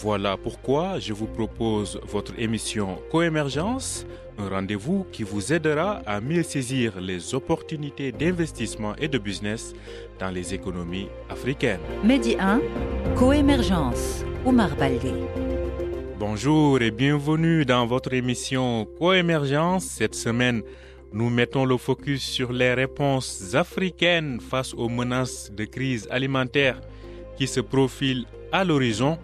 Voilà pourquoi je vous propose votre émission Coémergence, un rendez-vous qui vous aidera à mieux saisir les opportunités d'investissement et de business dans les économies africaines. Medi 1, Coémergence, Omar Baldé. Bonjour et bienvenue dans votre émission Coémergence. Cette semaine, nous mettons le focus sur les réponses africaines face aux menaces de crise alimentaire qui se profilent à l'horizon,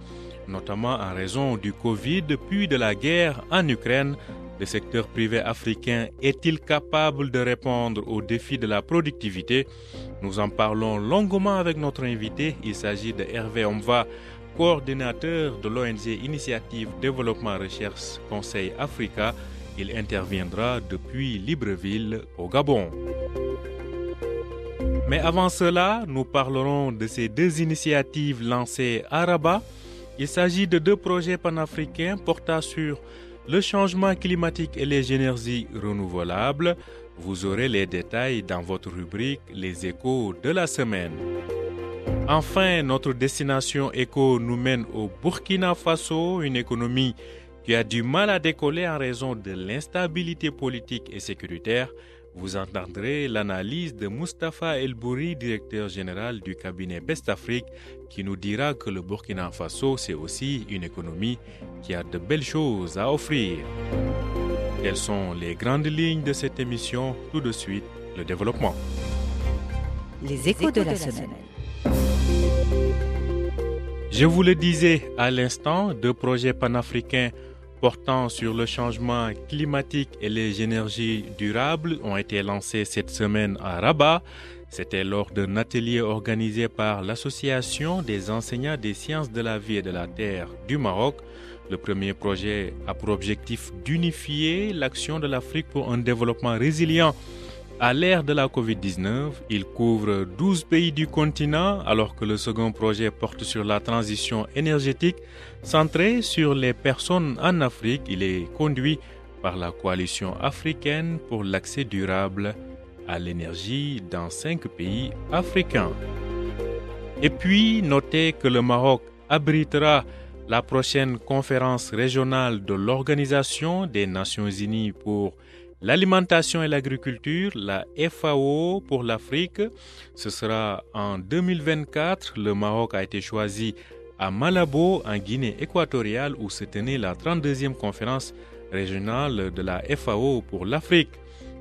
notamment en raison du Covid puis de la guerre en Ukraine. Le secteur privé africain est-il capable de répondre aux défis de la productivité? Nous en parlons longuement avec notre invité. Il s'agit de Hervé Omva, coordinateur de l'ONG Initiative Développement Recherche Conseil Africa. Il interviendra depuis Libreville au Gabon. Mais avant cela, nous parlerons de ces deux initiatives lancées à Rabat. Il s'agit de deux projets panafricains portant sur le changement climatique et les énergies renouvelables. Vous aurez les détails dans votre rubrique Les échos de la semaine. Enfin, notre destination éco nous mène au Burkina Faso, une économie qui a du mal à décoller en raison de l'instabilité politique et sécuritaire, vous entendrez l'analyse de Mustapha Elbouri, directeur général du cabinet Best Afrique, qui nous dira que le Burkina Faso, c'est aussi une économie qui a de belles choses à offrir. Quelles sont les grandes lignes de cette émission? Tout de suite, le développement. Les échos de la semaine. Je vous le disais à l'instant, deux projets panafricains portant sur le changement climatique et les énergies durables ont été lancés cette semaine à Rabat. C'était lors d'un atelier organisé par l'Association des enseignants des sciences de la vie et de la terre du Maroc. Le premier projet a pour objectif d'unifier l'action de l'Afrique pour un développement résilient. À l'ère de la COVID-19, il couvre 12 pays du continent alors que le second projet porte sur la transition énergétique centré sur les personnes en Afrique. Il est conduit par la coalition africaine pour l'accès durable à l'énergie dans cinq pays africains. Et puis, notez que le Maroc abritera la prochaine conférence régionale de l'Organisation des Nations Unies pour l'alimentation et l'agriculture, la FAO pour l'Afrique. Ce sera en 2024. Le Maroc a été choisi à Malabo, en Guinée équatoriale, où se tenait la 32e conférence régionale de la FAO pour l'Afrique.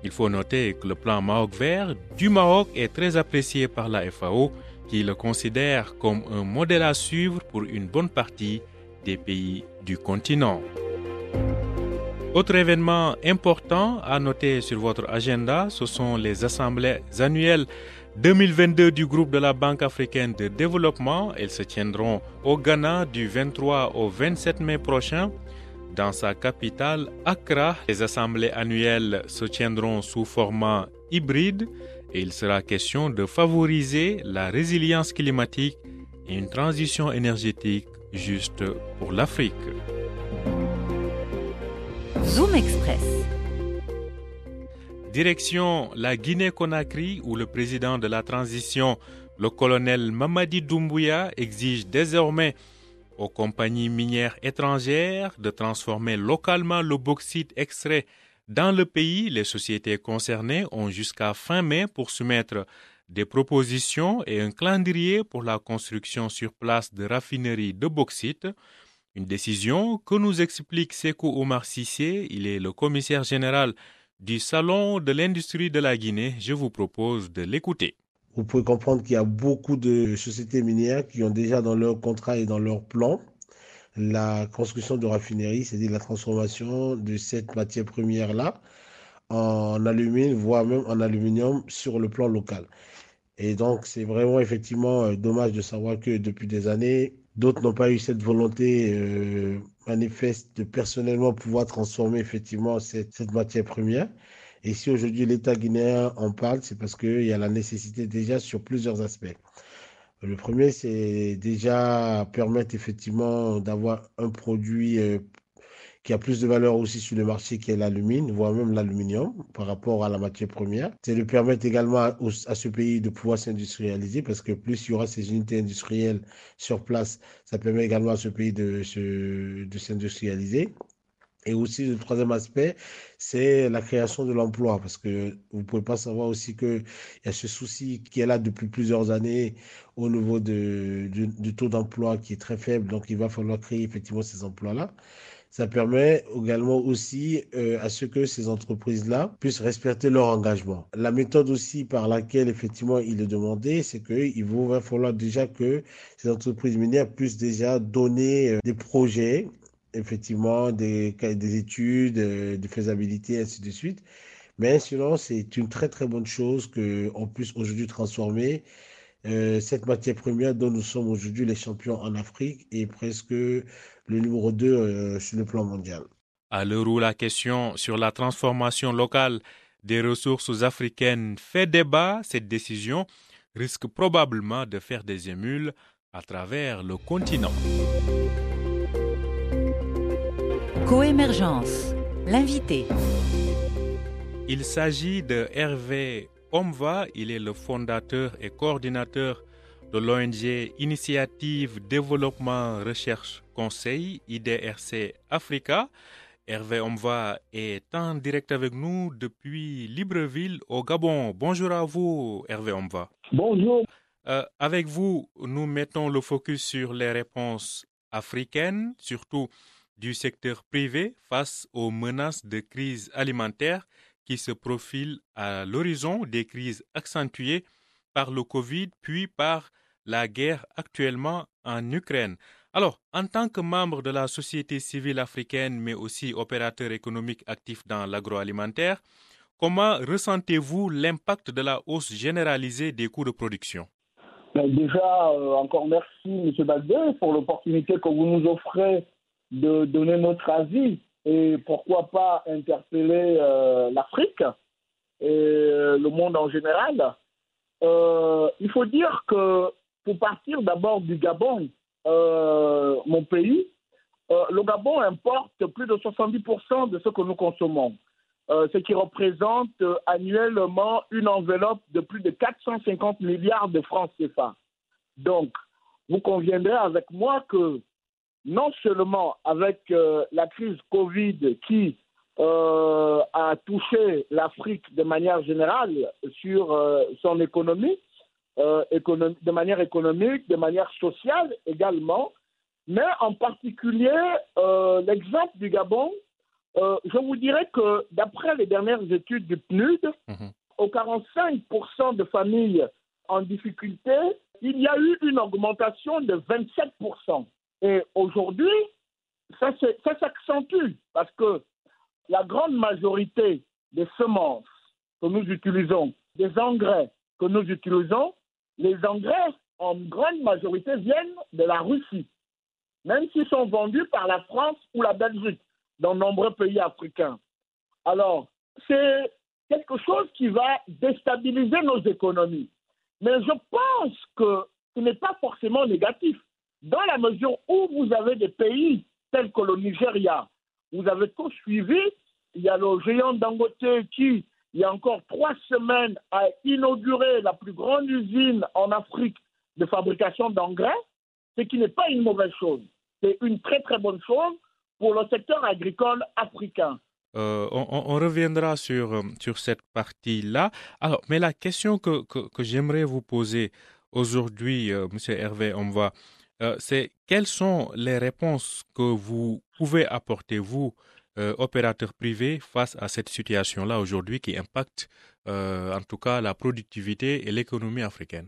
Il faut noter que le plan Maroc vert du Maroc est très apprécié par la FAO, qui le considère comme un modèle à suivre pour une bonne partie des pays du continent. Autre événement important à noter sur votre agenda, ce sont les assemblées annuelles 2022 du groupe de la Banque africaine de développement. Elles se tiendront au Ghana du 23 au 27 mai prochain. Dans sa capitale, Accra, les assemblées annuelles se tiendront sous format hybride et il sera question de favoriser la résilience climatique et une transition énergétique juste pour l'Afrique. Zoom Express. Direction la Guinée-Conakry où le président de la transition, le colonel Mamadi Doumbouya, exige désormais aux compagnies minières étrangères de transformer localement le bauxite extrait dans le pays. Les sociétés concernées ont jusqu'à fin mai pour soumettre des propositions et un calendrier pour la construction sur place de raffineries de bauxite. Une décision que nous explique Sekou Omar Sissé. Il est le commissaire général du Salon de l'industrie de la Guinée. Je vous propose de l'écouter. Vous pouvez comprendre qu'il y a beaucoup de sociétés minières qui ont déjà dans leur contrat et dans leur plan la construction de raffineries, c'est-à-dire la transformation de cette matière première-là en alumine, voire même en aluminium sur le plan local. Et donc, c'est vraiment effectivement euh, dommage de savoir que depuis des années, d'autres n'ont pas eu cette volonté euh, manifeste de personnellement pouvoir transformer effectivement cette, matière première. Et si aujourd'hui l'État guinéen en parle, c'est parce qu'il y a la nécessité déjà sur plusieurs aspects. Le premier, c'est déjà permettre effectivement d'avoir un produit euh, qui a plus de valeur aussi sur le marché qui est l'alumine, voire même l'aluminium par rapport à la matière première. C'est de permettre également à, ce pays de pouvoir s'industrialiser parce que plus il y aura ces unités industrielles sur place, ça permet également à ce pays de s'industrialiser. Et aussi, le troisième aspect, c'est la création de l'emploi, parce que vous ne pouvez pas savoir aussi qu'il y a ce souci qui est là depuis plusieurs années au niveau du taux d'emploi qui est très faible, donc il va falloir créer effectivement ces emplois-là. Ça permet également aussi euh, à ce que ces entreprises-là puissent respecter leur engagement. La méthode aussi par laquelle effectivement il est demandé, c'est qu'il va falloir déjà que ces entreprises minières puissent déjà donner euh, des projets effectivement des, des études euh, de faisabilité, ainsi de suite. Mais sinon, c'est une très très bonne chose qu'on puisse aujourd'hui transformer euh, cette matière première dont nous sommes aujourd'hui les champions en Afrique et presque le numéro 2 euh, sur le plan mondial. À l'heure où la question sur la transformation locale des ressources africaines fait débat, cette décision risque probablement de faire des émules à travers le continent. Coémergence, l'invité. Il s'agit de Hervé Omva, il est le fondateur et coordinateur de l'ONG Initiative Développement Recherche Conseil IDRC Africa. Hervé Omva est en direct avec nous depuis Libreville au Gabon. Bonjour à vous Hervé Omva. Bonjour. Euh, avec vous, nous mettons le focus sur les réponses africaines, surtout du secteur privé face aux menaces de crise alimentaire qui se profilent à l'horizon des crises accentuées par le Covid puis par la guerre actuellement en Ukraine. Alors, en tant que membre de la société civile africaine, mais aussi opérateur économique actif dans l'agroalimentaire, comment ressentez-vous l'impact de la hausse généralisée des coûts de production? Ben, Déjà, euh, encore merci, M. Baldé, pour l'opportunité que vous nous offrez de donner notre avis et pourquoi pas interpeller euh, l'Afrique et le monde en général. Euh, il faut dire que pour partir d'abord du Gabon, euh, mon pays, euh, le Gabon importe plus de 70% de ce que nous consommons, euh, ce qui représente euh, annuellement une enveloppe de plus de 450 milliards de francs CFA. Donc, vous conviendrez avec moi que non seulement avec euh, la crise Covid qui euh, a touché l'Afrique de manière générale sur euh, son économie, économ de manière économique, de manière sociale également, mais en particulier l'exemple du Gabon, je vous dirais que d'après les dernières études du PNUD, aux 45% de familles en difficulté, il y a eu une augmentation de 27%. Et aujourd'hui, ça, s'accentue parce que la grande majorité des semences que nous utilisons, des engrais que nous utilisons, les engrais en grande majorité viennent de la Russie, même s'ils sont vendus par la France ou la Belgique dans nombreux pays africains. Alors, c'est quelque chose qui va déstabiliser nos économies. Mais je pense que ce n'est pas forcément négatif, dans la mesure où vous avez des pays tels que le Nigeria, vous avez tout suivi, il y a le géant Dangote qui, il y a encore trois semaines, a inauguré la plus grande usine en Afrique de fabrication d'engrais, ce qui n'est pas une mauvaise chose. C'est une très très bonne chose pour le secteur agricole africain. Euh, on, on- on reviendra sur, euh, sur cette partie-là. Alors, mais la question que, que, j'aimerais vous poser aujourd'hui, euh, Monsieur Hervé Omva, euh, c'est quelles sont les réponses que vous pouvez apporter, vous, euh, opérateur privé, face à cette situation-là aujourd'hui qui impacte euh, en tout cas la productivité et l'économie africaine?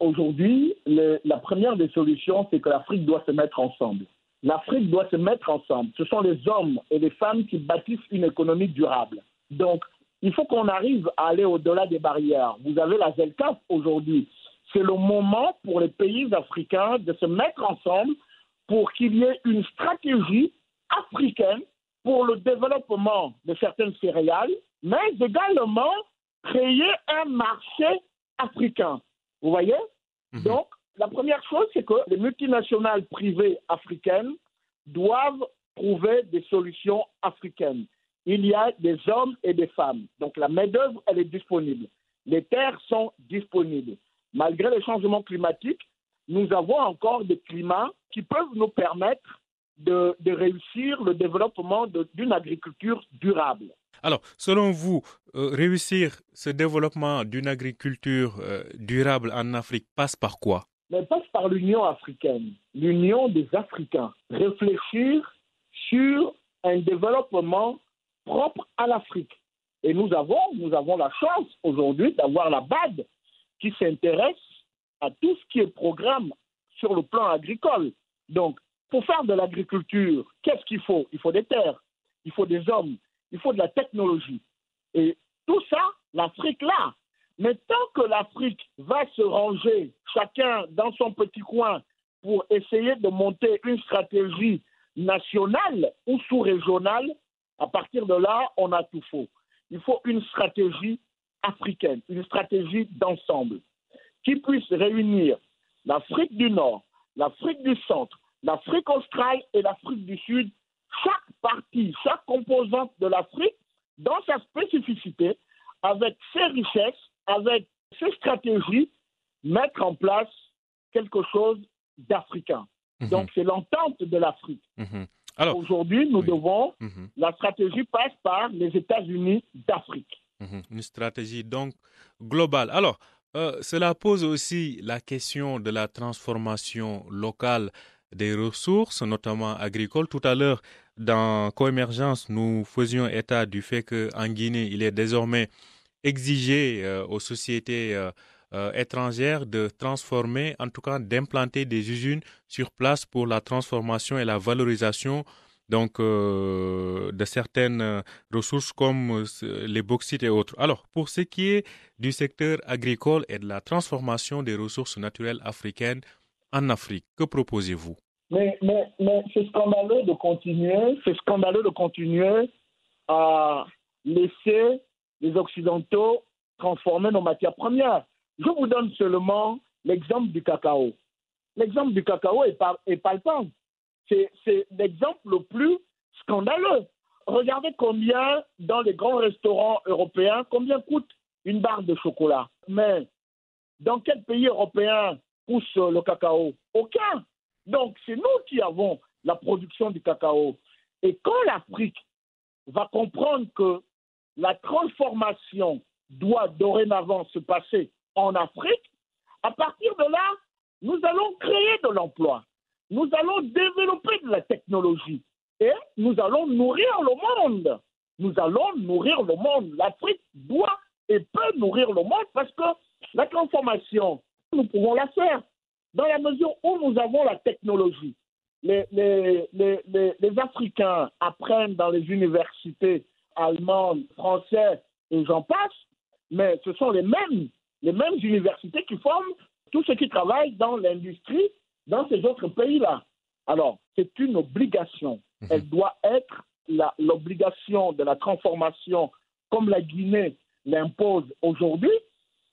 Aujourd'hui, la première des solutions, c'est que l'Afrique doit se mettre ensemble. L'Afrique doit se mettre ensemble. Ce sont les hommes et les femmes qui bâtissent une économie durable. Donc, il faut qu'on arrive à aller au-delà des barrières. Vous avez la ZELCAF aujourd'hui. C'est le moment pour les pays africains de se mettre ensemble pour qu'il y ait une stratégie africaine pour le développement de certaines céréales mais également créer un marché africain. Vous voyez? Mhm. Donc, la première chose, c'est que les multinationales privées africaines doivent trouver des solutions africaines. Il y a des hommes et des femmes. Donc, la main-d'œuvre, elle est disponible. Les terres sont disponibles. Malgré les changements climatiques, nous avons encore des climats qui peuvent nous permettre de, de réussir le développement d'une agriculture durable. Alors, selon vous, euh, réussir ce développement d'une agriculture euh, durable en Afrique passe par quoi? Mais passe par l'Union africaine, l'Union des Africains. Réfléchir sur un développement propre à l'Afrique. Et nous avons, nous avons la chance aujourd'hui d'avoir la BAD qui s'intéresse à tout ce qui est programme sur le plan agricole. Donc, pour faire de l'agriculture, qu'est-ce qu'il faut? Il faut des terres, il faut des hommes, il faut de la technologie. Et tout ça, l'Afrique là. Mais tant que l'Afrique va se ranger chacun dans son petit coin pour essayer de monter une stratégie nationale ou sous-régionale, à partir de là, on a tout faux. Il faut une stratégie africaine, une stratégie d'ensemble qui puisse réunir l'Afrique du Nord, l'Afrique du Centre, l'Afrique australe et l'Afrique du Sud, chaque partie, chaque composante de l'Afrique dans sa spécificité, avec ses richesses, avec ses stratégies, mettre en place quelque chose d'africain. Mhm, Donc c'est l'entente de l'Afrique. mhm. Aujourd'hui, nous oui. devons, mhm, la stratégie passe par les États-Unis d'Afrique. Mhm. une stratégie donc globale. Alors, euh, cela pose aussi la question de la transformation locale des ressources, notamment agricoles. Tout à l'heure, dans Coémergence, nous faisions état du fait qu'en Guinée, il est désormais exigé euh, aux sociétés euh, étrangères de transformer, en tout cas d'implanter des usines sur place pour la transformation et la valorisation donc euh, de certaines euh, ressources comme euh, les bauxites et autres. Alors, pour ce qui est du secteur agricole et de la transformation des ressources naturelles africaines en Afrique, que proposez-vous? Mais, mais, mais c'est scandaleux de continuer, c'est scandaleux de continuer à laisser les Occidentaux transformer nos matières premières. Je vous donne seulement l'exemple du cacao. L'exemple du cacao est, palpable. C'est, l'exemple le plus scandaleux. Regardez combien, dans les grands restaurants européens, combien coûte une barre de chocolat. Mais dans quel pays européen pousse le cacao? Aucun. Donc, c'est nous qui avons la production du cacao. Et quand l'Afrique va comprendre que la transformation doit dorénavant se passer en Afrique, à partir de là, nous allons créer de l'emploi. Nous allons développer de la technologie. Et nous allons nourrir le monde. Nous allons nourrir le monde. L'Afrique doit et peut nourrir le monde parce que la transformation, nous pouvons la faire dans la mesure où nous avons la technologie. Les, les, les, les, Africains apprennent dans les universités allemandes, françaises et j'en passe, mais ce sont les mêmes, les mêmes universités qui forment tous ceux qui travaillent dans l'industrie dans ces autres pays-là. Alors, c'est une obligation. Elle doit être l'obligation de la transformation, comme la Guinée l'impose aujourd'hui.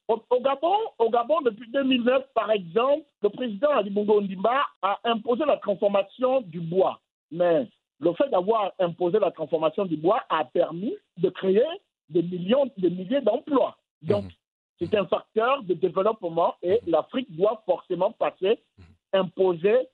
Au, au Gabon, au Gabon, depuis 2009, par exemple, le président Ali Bongo Ondimba a imposé la transformation du bois. Mais le fait d'avoir imposé la transformation du bois a permis de créer des millions, des milliers d'emplois. Donc, Mhm. c'est un facteur de développement et l'Afrique doit forcément passer, imposer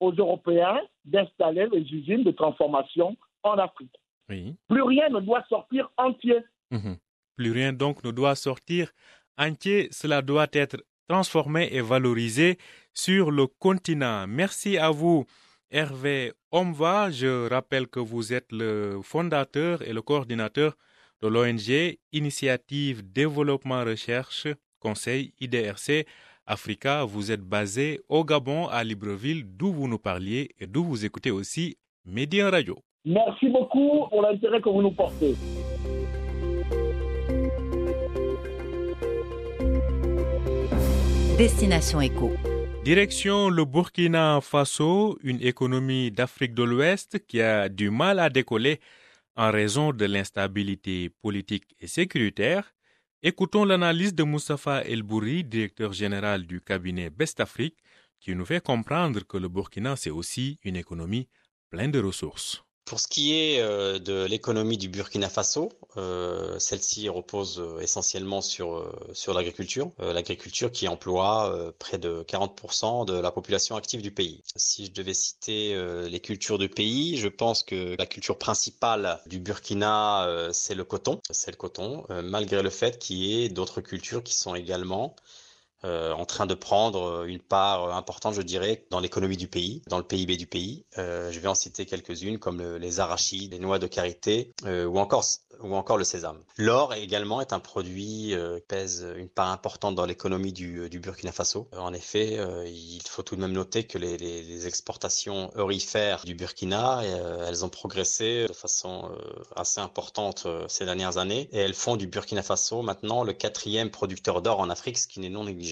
aux Européens d'installer les usines de transformation en Afrique. Oui. Plus rien ne doit sortir entier. Mhm. Plus rien donc ne doit sortir entier, cela doit être transformé et valorisé sur le continent. Merci à vous, Hervé Omva. Je rappelle que vous êtes le fondateur et le coordinateur de l'ONG Initiative Développement Recherche Conseil IDRC Africa. Vous êtes basé au Gabon, à Libreville, d'où vous nous parliez et d'où vous écoutez aussi Média Radio. Merci beaucoup pour l'intérêt que vous nous portez. Destination Éco. Direction le Burkina Faso, une économie d'Afrique de l'Ouest qui a du mal à décoller en raison de l'instabilité politique et sécuritaire. Écoutons l'analyse de Moustapha Elbouri, directeur général du cabinet Best Afrique, qui nous fait comprendre que le Burkina, c'est aussi une économie pleine de ressources. Pour ce qui est euh, de l'économie du Burkina Faso, euh, celle-ci repose euh, essentiellement sur, sur l'agriculture, l'agriculture qui emploie près de 40% de la population active du pays. Si je devais citer les cultures du pays, je pense que la culture principale du Burkina, c'est le coton, c'est le coton, malgré le fait qu'il y ait d'autres cultures qui sont également euh, en train de prendre euh, une part euh, importante, je dirais, dans l'économie du pays, dans le PIB du pays. je vais en citer quelques-unes comme les arachides, les noix de karité ou encore ou encore le sésame. L'or également est un produit qui pèse une part importante dans l'économie du, Burkina Faso. en effet, il faut tout de même noter que les, les exportations eurifères du Burkina, elles ont progressé de façon assez importante ces dernières années et elles font du Burkina Faso maintenant le quatrième producteur d'or en Afrique, ce qui n'est non négligeable.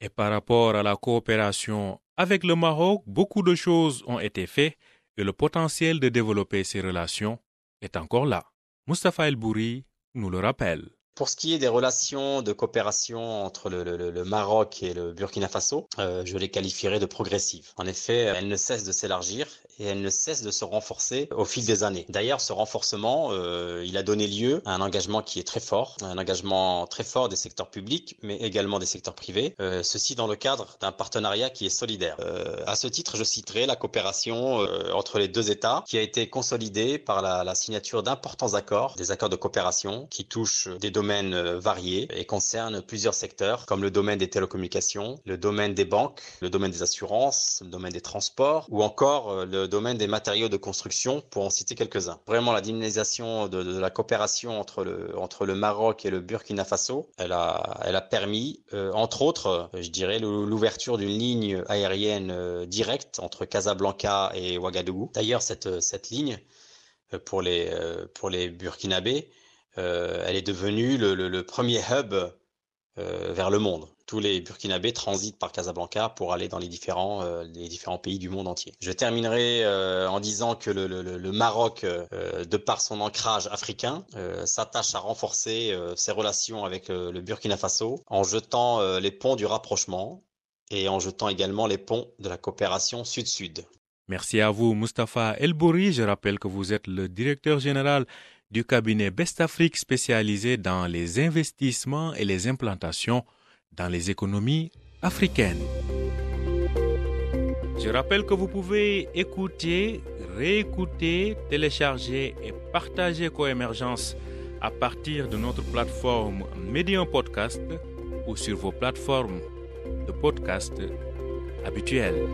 Et par rapport à la coopération avec le Maroc, beaucoup de choses ont été faites et le potentiel de développer ces relations est encore là. Mustafa El Bouri nous le rappelle. Pour ce qui est des relations de coopération entre le, Maroc et le Burkina Faso, euh, je les qualifierais de progressives. En effet, elles ne cessent de s'élargir et elles ne cessent de se renforcer au fil des années. D'ailleurs, ce renforcement, euh, il a donné lieu à un engagement qui est très fort, un engagement très fort des secteurs publics, mais également des secteurs privés, euh, ceci dans le cadre d'un partenariat qui est solidaire. à ce titre, je citerai la coopération entre les deux États qui a été consolidée par la, la signature d'importants accords, des accords de coopération qui touchent des domaines euh, variés et concerne plusieurs secteurs comme le domaine des télécommunications, le domaine des banques, le domaine des assurances, le domaine des transports ou encore euh, domaine des matériaux de construction pour en citer quelques-uns. Vraiment la dynamisation de, la coopération entre le, entre le Maroc et le Burkina Faso, elle a, elle a permis euh, entre autres, je dirais, l'ouverture d'une ligne aérienne directe entre Casablanca et Ouagadougou. D'ailleurs cette, cette ligne pour les, pour les Burkinabés, euh, elle est devenue le, premier hub euh, vers le monde. Tous les Burkinabés transitent par Casablanca pour aller dans les différents, euh, les différents pays du monde entier. Je terminerai en disant que le, Maroc, de par son ancrage africain, s'attache à renforcer ses relations avec le Burkina Faso en jetant les ponts du rapprochement et en jetant également les ponts de la coopération sud-sud. Merci à vous, Mustapha Elbouri. Je rappelle que vous êtes le directeur général du cabinet Best Afrique spécialisé dans les investissements et les implantations dans les économies africaines. Je rappelle que vous pouvez écouter, réécouter, télécharger et partager Coémergence à partir de notre plateforme Medium Podcast ou sur vos plateformes de podcast habituelles.